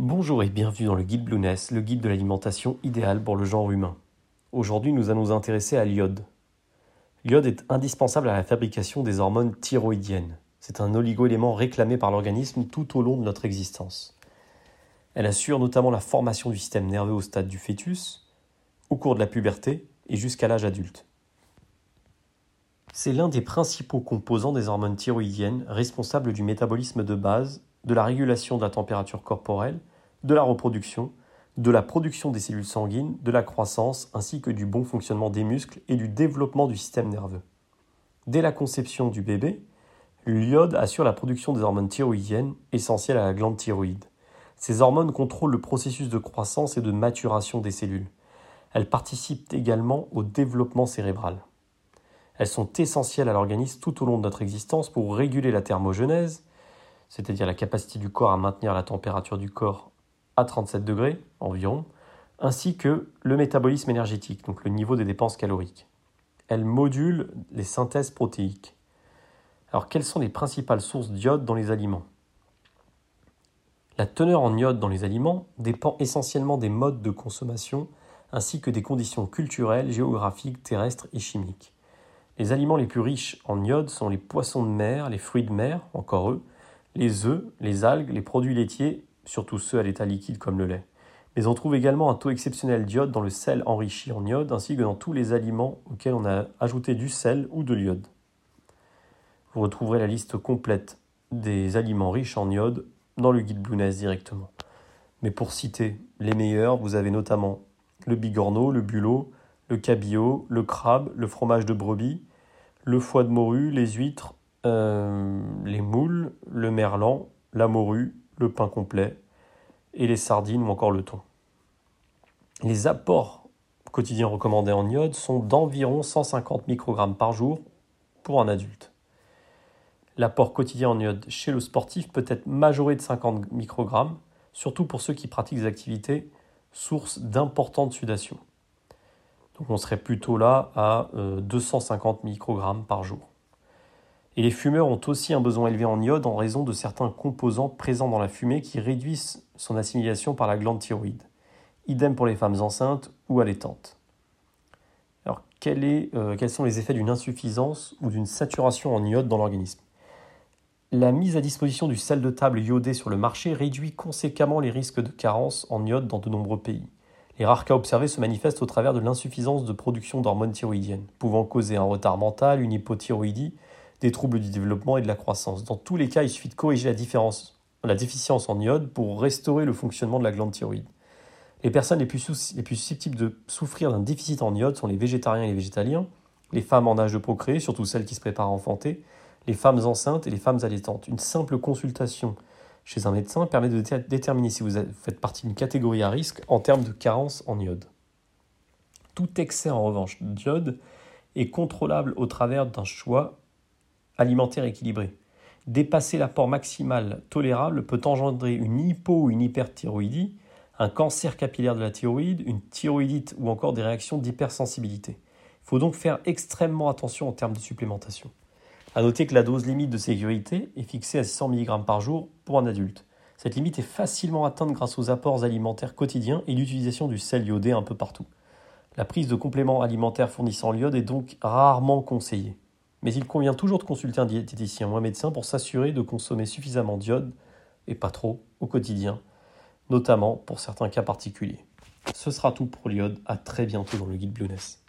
Bonjour et bienvenue dans le guide Blueness, le guide de l'alimentation idéale pour le genre humain. Aujourd'hui, nous allons nous intéresser à l'iode. L'iode est indispensable à la fabrication des hormones thyroïdiennes. C'est un oligoélément réclamé par l'organisme tout au long de notre existence. Elle assure notamment la formation du système nerveux au stade du fœtus, au cours de la puberté et jusqu'à l'âge adulte. C'est l'un des principaux composants des hormones thyroïdiennes responsables du métabolisme de base de la régulation de la température corporelle, de la reproduction, de la production des cellules sanguines, de la croissance, ainsi que du bon fonctionnement des muscles et du développement du système nerveux. Dès la conception du bébé, l'iode assure la production des hormones thyroïdiennes essentielles à la glande thyroïde. Ces hormones contrôlent le processus de croissance et de maturation des cellules. Elles participent également au développement cérébral. Elles sont essentielles à l'organisme tout au long de notre existence pour réguler la thermogenèse, c'est-à-dire la capacité du corps à maintenir la température du corps à 37 degrés environ, ainsi que le métabolisme énergétique, donc le niveau des dépenses caloriques. Elle module les synthèses protéiques. Alors quelles sont les principales sources d'iode dans les aliments? La teneur en iode dans les aliments dépend essentiellement des modes de consommation ainsi que des conditions culturelles, géographiques, terrestres et chimiques. Les aliments les plus riches en iode sont les poissons de mer, les fruits de mer, encore eux, les œufs, les algues, les produits laitiers, surtout ceux à l'état liquide comme le lait. Mais on trouve également un taux exceptionnel d'iode dans le sel enrichi en iode ainsi que dans tous les aliments auxquels on a ajouté du sel ou de l'iode. Vous retrouverez la liste complète des aliments riches en iode dans le guide Blueness directement. Mais pour citer les meilleurs, vous avez notamment le bigorneau, le bulot, le cabillaud, le crabe, le fromage de brebis, le foie de morue, les huîtres, euh, les moules, le merlan, la morue, le pain complet et les sardines ou encore le thon. Les apports quotidiens recommandés en iode sont d'environ 150 microgrammes par jour pour un adulte. L'apport quotidien en iode chez le sportif peut être majoré de 50 microgrammes, surtout pour ceux qui pratiquent des activités sources d'importante sudation. Donc on serait plutôt là à 250 euh, microgrammes par jour. Et les fumeurs ont aussi un besoin élevé en iode en raison de certains composants présents dans la fumée qui réduisent son assimilation par la glande thyroïde. Idem pour les femmes enceintes ou allaitantes. Alors, euh, quels sont les effets d'une insuffisance ou d'une saturation en iode dans l'organisme? La mise à disposition du sel de table iodé sur le marché réduit conséquemment les risques de carence en iode dans de nombreux pays. Les rares cas observés se manifestent au travers de l'insuffisance de production d'hormones thyroïdiennes, pouvant causer un retard mental, une hypothyroïdie, des troubles du développement et de la croissance. Dans tous les cas, il suffit de corriger la, différence, la déficience en iode pour restaurer le fonctionnement de la glande thyroïde. Les personnes les plus, les plus susceptibles de souffrir d'un déficit en iode sont les végétariens et les végétaliens, les femmes en âge de procréer, surtout celles qui se préparent à enfanter, les femmes enceintes et les femmes allaitantes. Une simple consultation chez un médecin permet de déterminer si vous faites partie d'une catégorie à risque en termes de carence en iode. Tout excès en revanche d'iode est contrôlable au travers d'un choix alimentaire équilibré. Dépasser l'apport maximal tolérable peut engendrer une hypo ou une hyperthyroïdie, un cancer capillaire de la thyroïde, une thyroïdite ou encore des réactions d'hypersensibilité. Il faut donc faire extrêmement attention en termes de supplémentation. A noter que la dose limite de sécurité est fixée à 600 mg par jour pour un adulte. Cette limite est facilement atteinte grâce aux apports alimentaires quotidiens et l'utilisation du sel iodé un peu partout. La prise de compléments alimentaires fournissant l'iode est donc rarement conseillée. Mais il convient toujours de consulter un diététicien ou un médecin pour s'assurer de consommer suffisamment d'iode, et pas trop, au quotidien, notamment pour certains cas particuliers. Ce sera tout pour l'iode, à très bientôt dans le guide Blueness.